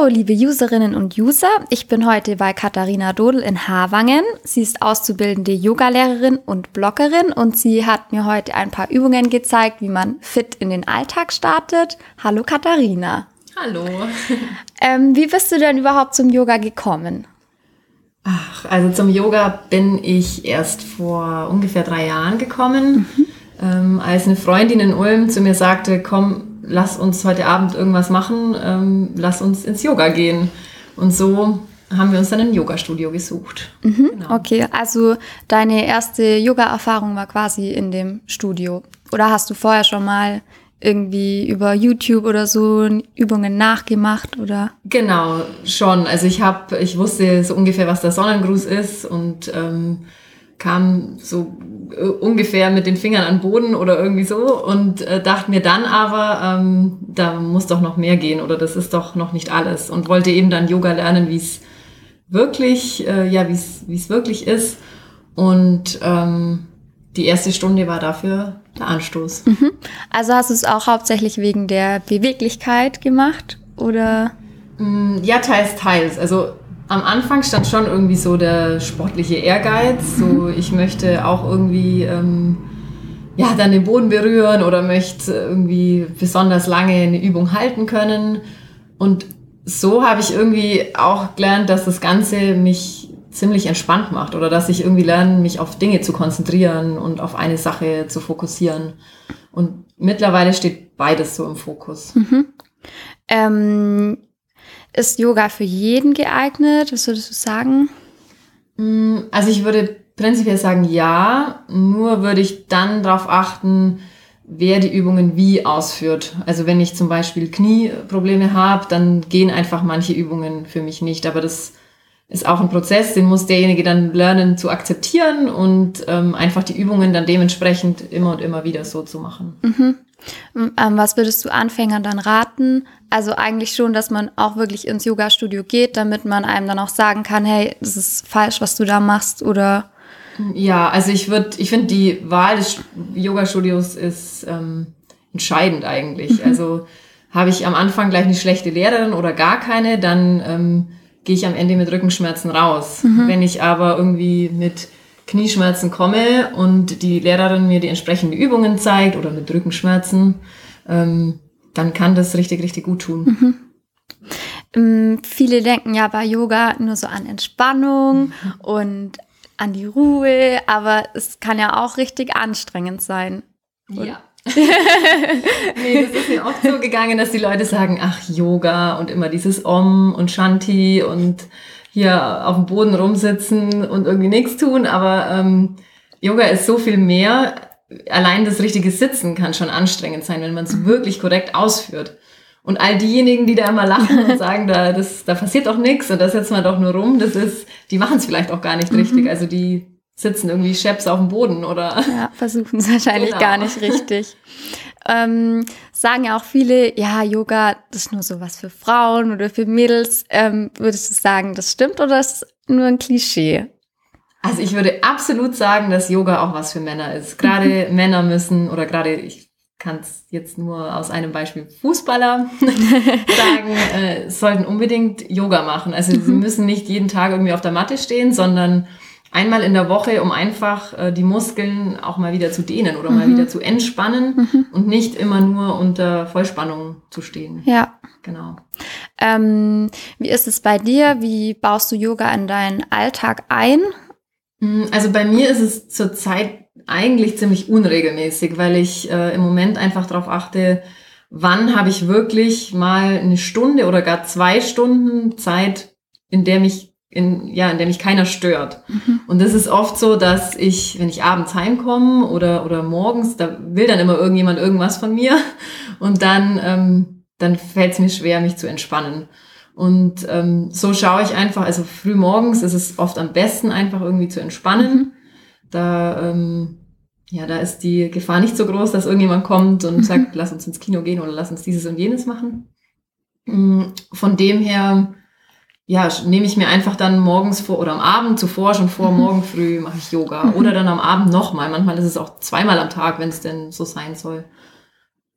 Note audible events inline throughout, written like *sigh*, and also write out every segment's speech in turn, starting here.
Hallo, liebe Userinnen und User. Ich bin heute bei Katharina Dodel in Havangen. Sie ist auszubildende Yogalehrerin und Bloggerin und sie hat mir heute ein paar Übungen gezeigt, wie man fit in den Alltag startet. Hallo Katharina. Hallo. Ähm, wie bist du denn überhaupt zum Yoga gekommen? Ach, also zum Yoga bin ich erst vor ungefähr drei Jahren gekommen, mhm. ähm, als eine Freundin in Ulm zu mir sagte, komm, lass uns heute Abend irgendwas machen, ähm, lass uns ins Yoga gehen. Und so haben wir uns dann ein Yoga-Studio gesucht. Mhm, genau. Okay, also deine erste Yoga-Erfahrung war quasi in dem Studio. Oder hast du vorher schon mal irgendwie über YouTube oder so Übungen nachgemacht oder? Genau, schon. Also ich habe, ich wusste so ungefähr, was der Sonnengruß ist und ähm, kam so äh, ungefähr mit den Fingern an den Boden oder irgendwie so und äh, dachte mir dann aber, ähm, da muss doch noch mehr gehen oder das ist doch noch nicht alles und wollte eben dann Yoga lernen, wie es wirklich, äh, ja, wie es wirklich ist und ähm, die erste Stunde war dafür der Anstoß. Mhm. Also hast du es auch hauptsächlich wegen der Beweglichkeit gemacht oder? Mm, ja, teils, teils. Also am Anfang stand schon irgendwie so der sportliche Ehrgeiz. So, mhm. ich möchte auch irgendwie ähm, ja, dann den Boden berühren oder möchte irgendwie besonders lange eine Übung halten können. Und so habe ich irgendwie auch gelernt, dass das Ganze mich ziemlich entspannt macht oder dass ich irgendwie lerne, mich auf Dinge zu konzentrieren und auf eine Sache zu fokussieren. Und mittlerweile steht beides so im Fokus. Mhm. Ähm ist Yoga für jeden geeignet? Was würdest du sagen? Mm, also ich würde prinzipiell sagen ja, nur würde ich dann darauf achten, wer die Übungen wie ausführt. Also wenn ich zum Beispiel Knieprobleme habe, dann gehen einfach manche Übungen für mich nicht. Aber das ist auch ein Prozess, den muss derjenige dann lernen zu akzeptieren und ähm, einfach die Übungen dann dementsprechend immer und immer wieder so zu machen. Mhm. Ähm, was würdest du Anfängern dann raten? Also eigentlich schon, dass man auch wirklich ins Yoga-Studio geht, damit man einem dann auch sagen kann, hey, das ist falsch, was du da machst oder ja, also ich würde, ich finde die Wahl des Yoga-Studios ist ähm, entscheidend eigentlich. Mhm. Also habe ich am Anfang gleich eine schlechte Lehrerin oder gar keine, dann ähm, gehe ich am Ende mit Rückenschmerzen raus. Mhm. Wenn ich aber irgendwie mit Knieschmerzen komme und die Lehrerin mir die entsprechenden Übungen zeigt oder mit Rückenschmerzen, ähm, dann kann das richtig, richtig gut tun. Mhm. Ähm, viele denken ja bei Yoga nur so an Entspannung mhm. und an die Ruhe, aber es kann ja auch richtig anstrengend sein. Und ja. *laughs* nee, das ist mir oft so gegangen, dass die Leute sagen, ach, Yoga und immer dieses Om und Shanti und hier auf dem Boden rumsitzen und irgendwie nichts tun, aber ähm, Yoga ist so viel mehr. Allein das richtige Sitzen kann schon anstrengend sein, wenn man es mhm. wirklich korrekt ausführt. Und all diejenigen, die da immer lachen und *laughs* sagen, da, das, da passiert doch nichts und da setzen wir doch nur rum, das ist, die machen es vielleicht auch gar nicht mhm. richtig. Also die sitzen irgendwie scheps auf dem Boden oder. Ja, versuchen es wahrscheinlich genau. gar nicht richtig. Ähm, sagen ja auch viele, ja, Yoga, das ist nur sowas für Frauen oder für Mädels. Ähm, würdest du sagen, das stimmt oder ist es nur ein Klischee? Also ich würde absolut sagen, dass Yoga auch was für Männer ist. Gerade *laughs* Männer müssen oder gerade ich kann es jetzt nur aus einem Beispiel Fußballer *laughs* sagen, äh, sollten unbedingt Yoga machen. Also sie mhm. müssen nicht jeden Tag irgendwie auf der Matte stehen, sondern einmal in der Woche, um einfach äh, die Muskeln auch mal wieder zu dehnen oder mhm. mal wieder zu entspannen mhm. und nicht immer nur unter Vollspannung zu stehen. Ja. Genau. Ähm, wie ist es bei dir? Wie baust du Yoga in deinen Alltag ein? Mm, also bei mir ist es zurzeit eigentlich ziemlich unregelmäßig, weil ich äh, im Moment einfach darauf achte, wann habe ich wirklich mal eine Stunde oder gar zwei Stunden Zeit, in der mich in, ja, in der mich keiner stört. Mhm. Und das ist oft so, dass ich, wenn ich abends heimkomme oder, oder morgens, da will dann immer irgendjemand irgendwas von mir. *laughs* Und dann, ähm, dann fällt es mir schwer, mich zu entspannen. Und ähm, so schaue ich einfach, also früh morgens ist es oft am besten, einfach irgendwie zu entspannen. Mhm. Da, ähm, ja, da ist die Gefahr nicht so groß, dass irgendjemand kommt und mhm. sagt, lass uns ins Kino gehen oder lass uns dieses und jenes machen. Mm, von dem her, ja, nehme ich mir einfach dann morgens vor oder am Abend zuvor schon vor, mhm. morgen früh mache ich Yoga mhm. oder dann am Abend nochmal. Manchmal ist es auch zweimal am Tag, wenn es denn so sein soll.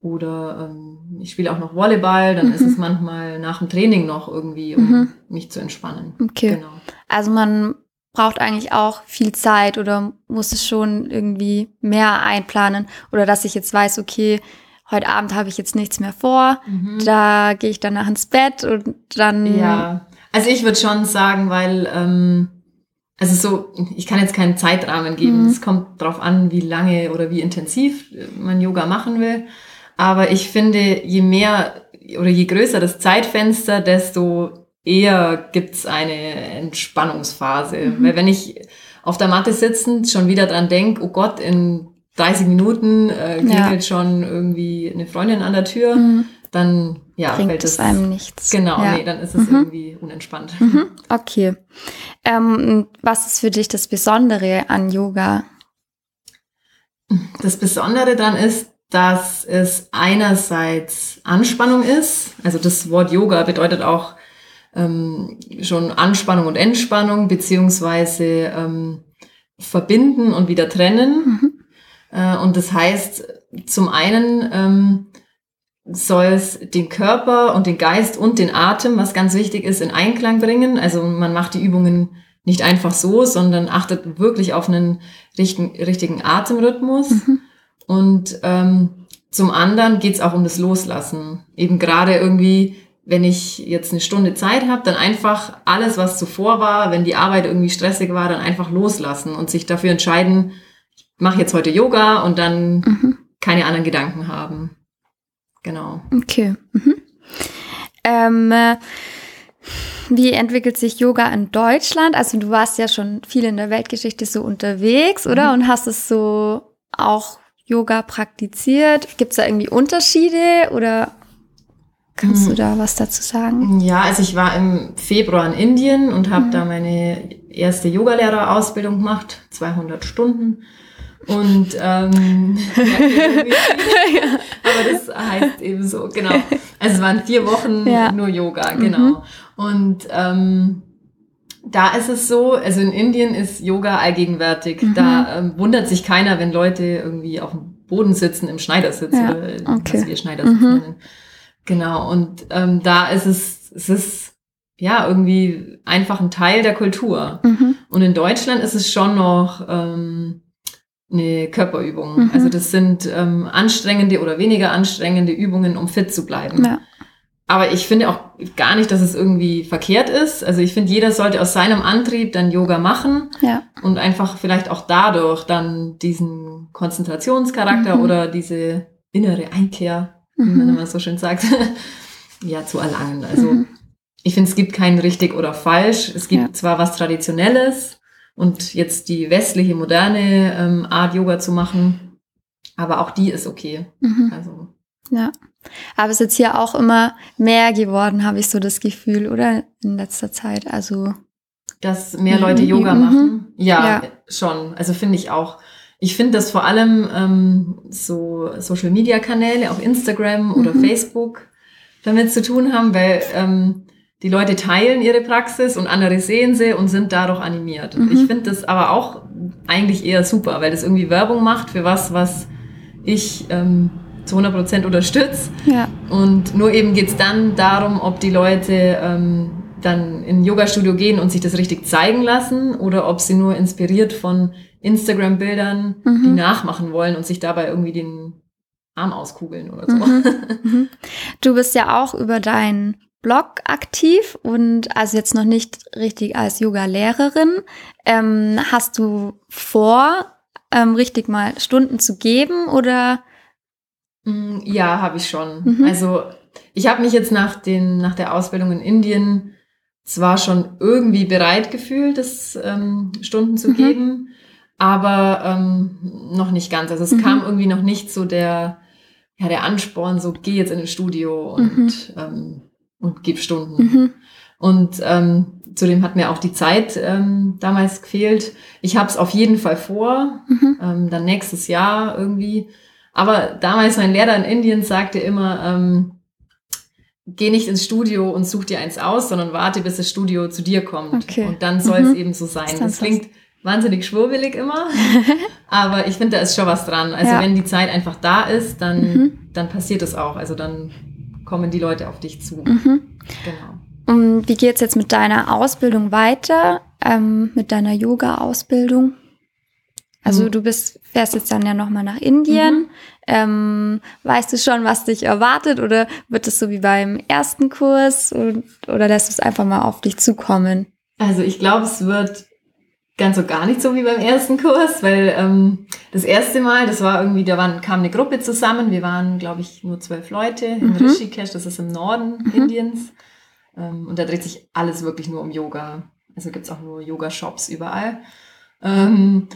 Oder ähm, ich spiele auch noch Volleyball, dann mhm. ist es manchmal nach dem Training noch irgendwie, um mhm. mich zu entspannen. Okay. Genau. Also man braucht eigentlich auch viel Zeit oder muss es schon irgendwie mehr einplanen oder dass ich jetzt weiß, okay, heute Abend habe ich jetzt nichts mehr vor, mhm. da gehe ich danach ins Bett und dann. Ja, also ich würde schon sagen, weil, ähm, also so, ich kann jetzt keinen Zeitrahmen geben. Mhm. Es kommt drauf an, wie lange oder wie intensiv man Yoga machen will. Aber ich finde, je mehr oder je größer das Zeitfenster, desto eher gibt's eine Entspannungsphase. Mhm. Weil wenn ich auf der Matte sitzend schon wieder dran denk, oh Gott, in 30 Minuten äh, klingelt ja. schon irgendwie eine Freundin an der Tür, mhm. Dann ja, Bringt es einem nichts. Genau, ja. nee, dann ist es mhm. irgendwie unentspannt. Mhm. Okay. Ähm, was ist für dich das Besondere an Yoga? Das Besondere daran ist, dass es einerseits Anspannung ist. Also das Wort Yoga bedeutet auch ähm, schon Anspannung und Entspannung, beziehungsweise ähm, verbinden und wieder trennen. Mhm. Äh, und das heißt, zum einen ähm, soll es den Körper und den Geist und den Atem, was ganz wichtig ist, in Einklang bringen. Also man macht die Übungen nicht einfach so, sondern achtet wirklich auf einen richtigen, richtigen Atemrhythmus. Mhm. Und ähm, zum anderen geht's auch um das Loslassen. Eben gerade irgendwie, wenn ich jetzt eine Stunde Zeit habe, dann einfach alles, was zuvor war, wenn die Arbeit irgendwie stressig war, dann einfach loslassen und sich dafür entscheiden, ich mache jetzt heute Yoga und dann mhm. keine anderen Gedanken haben. Genau. Okay. Mhm. Ähm, äh, wie entwickelt sich Yoga in Deutschland? Also du warst ja schon viel in der Weltgeschichte so unterwegs, oder? Mhm. Und hast es so auch Yoga praktiziert? Gibt es da irgendwie Unterschiede oder kannst hm. du da was dazu sagen? Ja, also ich war im Februar in Indien und habe mhm. da meine erste Yogalehrerausbildung gemacht, 200 Stunden. Und ähm, *laughs* ja, aber das heißt eben so, genau. Also es waren vier Wochen ja. nur Yoga, genau. Mhm. Und ähm, da ist es so, also in Indien ist Yoga allgegenwärtig. Mhm. Da ähm, wundert sich keiner, wenn Leute irgendwie auf dem Boden sitzen, im Schneidersitz ja, oder okay. was wir Schneidersitz mhm. nennen. Genau, und ähm, da ist es, es ist ja irgendwie einfach ein Teil der Kultur. Mhm. Und in Deutschland ist es schon noch ähm, eine Körperübung. Mhm. Also das sind ähm, anstrengende oder weniger anstrengende Übungen, um fit zu bleiben. Ja. Aber ich finde auch gar nicht, dass es irgendwie verkehrt ist. Also ich finde, jeder sollte aus seinem Antrieb dann Yoga machen ja. und einfach vielleicht auch dadurch dann diesen Konzentrationscharakter mhm. oder diese innere Einkehr, wie mhm. man immer so schön sagt, *laughs* ja, zu erlangen. Also mhm. ich finde, es gibt kein richtig oder falsch. Es gibt ja. zwar was Traditionelles und jetzt die westliche, moderne ähm, Art Yoga zu machen, aber auch die ist okay. Mhm. Also ja. Aber es ist jetzt hier auch immer mehr geworden, habe ich so das Gefühl, oder? In letzter Zeit. Also. Dass mehr Leute mhm. Yoga mhm. machen? Ja, ja, schon. Also finde ich auch. Ich finde, dass vor allem ähm, so Social Media Kanäle, auch Instagram oder mhm. Facebook, damit zu tun haben, weil ähm, die Leute teilen ihre Praxis und andere sehen sie und sind dadurch animiert. Mhm. Ich finde das aber auch eigentlich eher super, weil das irgendwie Werbung macht für was, was ich ähm, zu 100 Prozent unterstütze. Ja. Und nur eben geht es dann darum, ob die Leute ähm, dann in ein Yoga-Studio gehen und sich das richtig zeigen lassen oder ob sie nur inspiriert von Instagram-Bildern mhm. die nachmachen wollen und sich dabei irgendwie den Arm auskugeln oder so. Mhm. *laughs* Mhm. Du bist ja auch über deinen Blog aktiv und also jetzt noch nicht richtig als Yoga-Lehrerin. Ähm, hast du vor, ähm, richtig mal Stunden zu geben oder Mm, ja, habe ich schon. Mhm. Also ich habe mich jetzt nach, den, nach der Ausbildung in Indien zwar schon irgendwie bereit gefühlt, das ähm, Stunden zu mhm. geben, aber ähm, noch nicht ganz. Also es mhm. kam irgendwie noch nicht so der, ja, der Ansporn, so geh jetzt in ein Studio und, mhm. ähm, und gib Stunden. Mhm. Und ähm, zudem hat mir auch die Zeit ähm, damals gefehlt. Ich habe es auf jeden Fall vor, mhm. ähm, dann nächstes Jahr irgendwie aber damals mein Lehrer in Indien sagte immer, ähm, geh nicht ins Studio und such dir eins aus, sondern warte, bis das Studio zu dir kommt. Okay. Und dann soll mhm. es eben so sein. Das, das klingt wahnsinnig schwurbelig immer. *laughs* Aber ich finde, da ist schon was dran. Also Ja. wenn die Zeit einfach da ist, dann, Mhm. dann passiert es auch. Also dann kommen die Leute auf dich zu. Mhm. Genau. Und wie geht's jetzt mit deiner Ausbildung weiter? Ähm, mit deiner Yoga-Ausbildung? Also Mhm. du bist, fährst jetzt dann ja nochmal nach Indien. Ähm, weißt du schon, was dich erwartet? Oder wird es so wie beim ersten Kurs? Und, oder lässt du es einfach mal auf dich zukommen? Also ich glaube, es wird ganz so gar nicht so wie beim ersten Kurs, weil ähm, das erste Mal, das war irgendwie, da waren, kam eine Gruppe zusammen. Wir waren, glaube ich, nur zwölf Leute in Mhm. Rishikesh, das ist im Norden Indiens. Ähm, und da dreht sich alles wirklich nur um Yoga. Also gibt's auch nur Yoga-Shops überall. Ähm,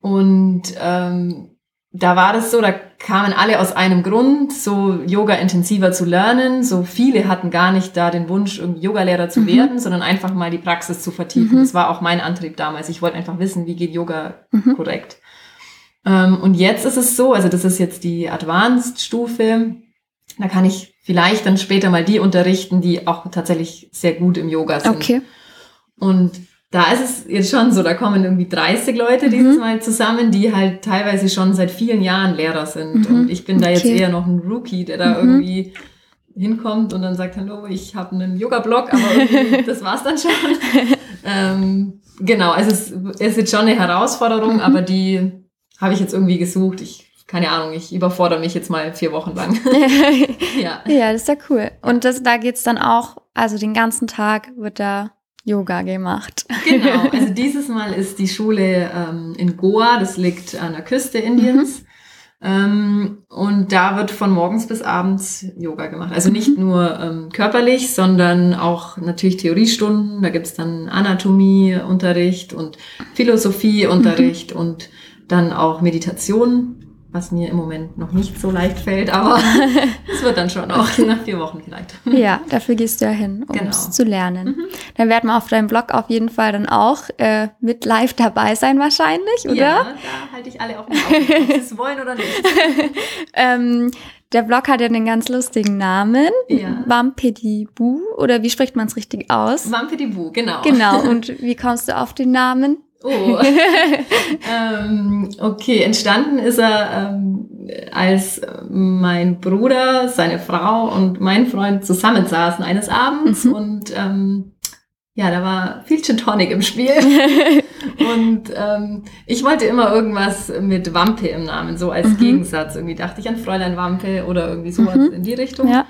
und ähm, da war das so, da kamen alle aus einem Grund, so Yoga intensiver zu lernen. So viele hatten gar nicht da den Wunsch, irgendwie Yogalehrer zu Mhm. werden, sondern einfach mal die Praxis zu vertiefen. Mhm. Das war auch mein Antrieb damals. Ich wollte einfach wissen, wie geht Yoga Mhm. korrekt. Ähm, und jetzt ist es so, also das ist jetzt die Advanced-Stufe. Da kann ich vielleicht dann später mal die unterrichten, die auch tatsächlich sehr gut im Yoga sind. Okay. Und da ist es jetzt schon so, da kommen irgendwie 30 Leute dieses Mhm. Mal zusammen, die halt teilweise schon seit vielen Jahren Lehrer sind. Mhm. Und ich bin da jetzt Okay. eher noch ein Rookie, der da Mhm. irgendwie hinkommt und dann sagt, hallo, ich habe einen Yoga-Blog, aber *laughs* das war's dann schon. ähm, genau, also es ist jetzt schon eine Herausforderung, Mhm. aber die habe ich jetzt irgendwie gesucht. Ich, keine Ahnung, ich überfordere mich jetzt mal vier Wochen lang. *laughs* *laughs* ja. ja, das ist ja cool. Und das, da geht's dann auch, also den ganzen Tag wird da Yoga gemacht. *laughs* Genau, also dieses Mal ist die Schule ähm, in Goa, das liegt an der Küste Indiens. Ähm, und da wird von morgens bis abends Yoga gemacht. Also nicht nur ähm, körperlich, sondern auch natürlich Theoriestunden. Da gibt's dann Anatomieunterricht und Philosophieunterricht und dann auch Meditation, was mir im Moment noch nicht so leicht fällt, aber *laughs* es wird dann schon auch nach vier Wochen vielleicht. Ja, dafür gehst du ja hin, um Genau. es zu lernen. Mhm. Dann werden wir auf deinem Blog auf jeden Fall dann auch äh, mit live dabei sein wahrscheinlich, oder? Ja, da halte ich alle auf dem Auge, ob sie es wollen oder nicht. *laughs* Ähm, der Blog hat ja einen ganz lustigen Namen. Ja. Wampedibu, oder wie spricht man es richtig aus? Vampiribu, genau. Genau, *laughs* und wie kommst du auf den Namen? Oh. *laughs* ähm, okay, entstanden ist er, ähm, als mein Bruder, seine Frau und mein Freund zusammensaßen eines Abends Mhm. und ähm, ja, da war viel Gin Tonic im Spiel. *laughs* und ähm, ich wollte immer irgendwas mit Wampe im Namen, so als Mhm. Gegensatz. Irgendwie dachte ich an Fräulein Wampe oder irgendwie sowas Mhm. in die Richtung. ja.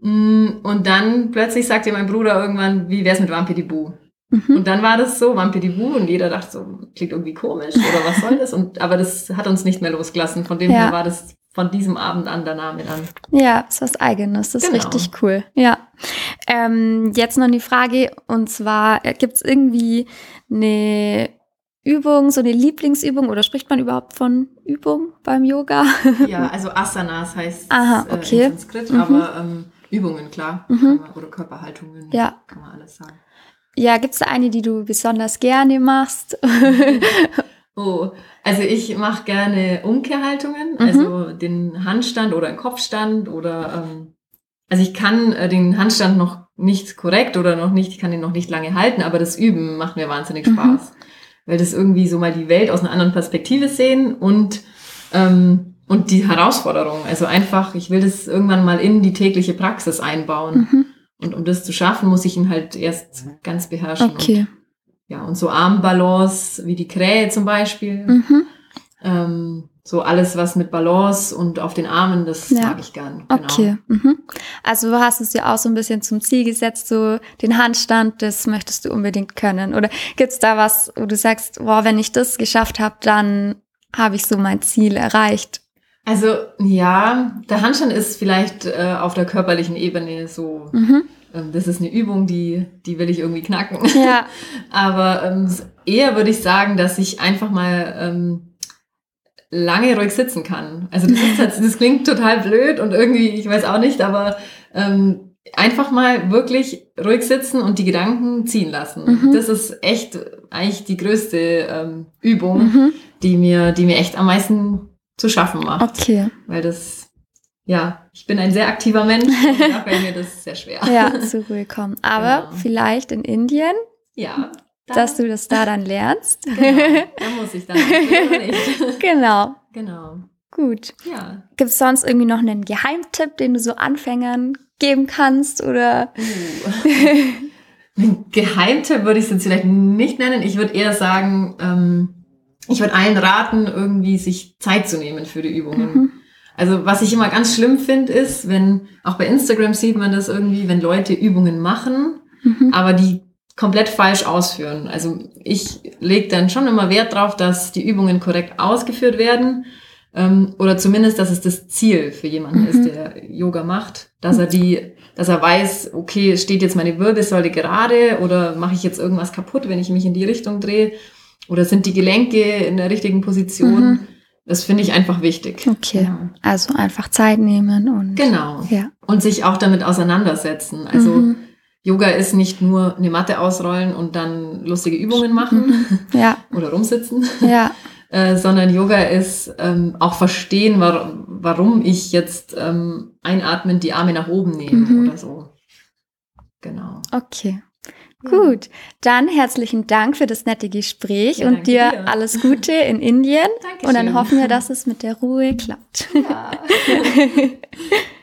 Mm, Und dann plötzlich sagte mein Bruder irgendwann, wie wär's mit Vampiribu? Mhm. Und dann war das so, Vampiribu, und jeder dachte so, klingt irgendwie komisch oder was soll das? Und, aber das hat uns nicht mehr losgelassen. Von dem Ja. her war das von diesem Abend an der Name dann. Ja, ist was Eigenes. Das ist Genau. richtig cool. Ja. Ähm, jetzt noch die Frage, und zwar, gibt es irgendwie eine Übung, so eine Lieblingsübung oder spricht man überhaupt von Übung beim Yoga? *laughs* Ja, also Asanas heißt Aha, äh, okay. in Sanskrit, Mhm. aber ähm, Übungen, klar. Mhm. Man, oder Körperhaltungen, Ja. kann man alles sagen. Ja, gibt es da eine, die du besonders gerne machst? *laughs* Oh, also ich mache gerne Umkehrhaltungen, Mhm. also den Handstand oder einen Kopfstand oder ähm, also ich kann äh, den Handstand noch nicht korrekt oder noch nicht, ich kann ihn noch nicht lange halten, aber das Üben macht mir wahnsinnig Mhm. Spaß, weil das irgendwie so mal die Welt aus einer anderen Perspektive sehen und ähm, und die Herausforderung, also einfach, ich will das irgendwann mal in die tägliche Praxis einbauen Mhm. Und um das zu schaffen, muss ich ihn halt erst ganz beherrschen. Okay. Und, ja, und so Armbalance, wie die Krähe zum Beispiel. Mhm. Ähm, so alles, was mit Balance und auf den Armen, das Ja. mag ich gern. Genau. Okay. Mhm. Also du hast es ja auch so ein bisschen zum Ziel gesetzt, so den Handstand, das möchtest du unbedingt können. Oder gibt's da was, wo du sagst, boah, wenn ich das geschafft habe, dann habe ich so mein Ziel erreicht. Also ja, der Handstand ist vielleicht äh, auf der körperlichen Ebene so, Mhm. ähm, das ist eine Übung, die, die will ich irgendwie knacken. Ja. *laughs* Aber ähm, eher würde ich sagen, dass ich einfach mal ähm, lange ruhig sitzen kann. Also das, ist, *laughs* das klingt total blöd und irgendwie, ich weiß auch nicht, aber ähm, einfach mal wirklich ruhig sitzen und die Gedanken ziehen lassen. Mhm. Das ist echt eigentlich die größte ähm, Übung, Mhm. die mir, die mir echt am meisten zu schaffen macht. Okay. Weil das, ja, ich bin ein sehr aktiver Mensch und da fällt mir das sehr schwer. *laughs* Ja, zur Ruhe kommen. Aber Genau. vielleicht in Indien. Ja, da. dass du das da dann lernst. *laughs* Genau, da muss ich dann *laughs* nicht. genau. Genau. Gut. Ja. Gibt es sonst irgendwie noch einen Geheimtipp, den du so Anfängern geben kannst oder? Uh. Ein Geheimtipp würde ich es jetzt vielleicht nicht nennen. Ich würde eher sagen, ähm, ich würde allen raten, irgendwie sich Zeit zu nehmen für die Übungen. Mhm. Also was ich immer ganz schlimm finde, ist, wenn, auch bei Instagram sieht man das irgendwie, wenn Leute Übungen machen, mhm. aber die komplett falsch ausführen. Also ich lege dann schon immer Wert drauf, dass die Übungen korrekt ausgeführt werden ähm, oder zumindest, dass es das Ziel für jemanden mhm. ist, der Yoga macht, dass er die, dass er weiß, okay, steht jetzt meine Wirbelsäule gerade oder mache ich jetzt irgendwas kaputt, wenn ich mich in die Richtung drehe oder sind die Gelenke in der richtigen Position? Mhm. Das finde ich einfach wichtig. Okay. Ja. Also einfach Zeit nehmen und. Genau. Ja. Und sich auch damit auseinandersetzen. Also mhm. Yoga ist nicht nur eine Matte ausrollen und dann lustige Übungen machen. Mhm. *laughs* Ja. oder rumsitzen. *laughs* Ja. *laughs* äh, sondern Yoga ist ähm, auch verstehen, war, warum ich jetzt ähm, einatmend die Arme nach oben nehme mhm. oder so. Genau. Okay. Gut, dann herzlichen Dank für das nette Gespräch ja, und dir, dir, alles Gute in Indien. Dankeschön. *laughs* Und dann hoffen wir, dass es mit der Ruhe klappt. Ja. *laughs*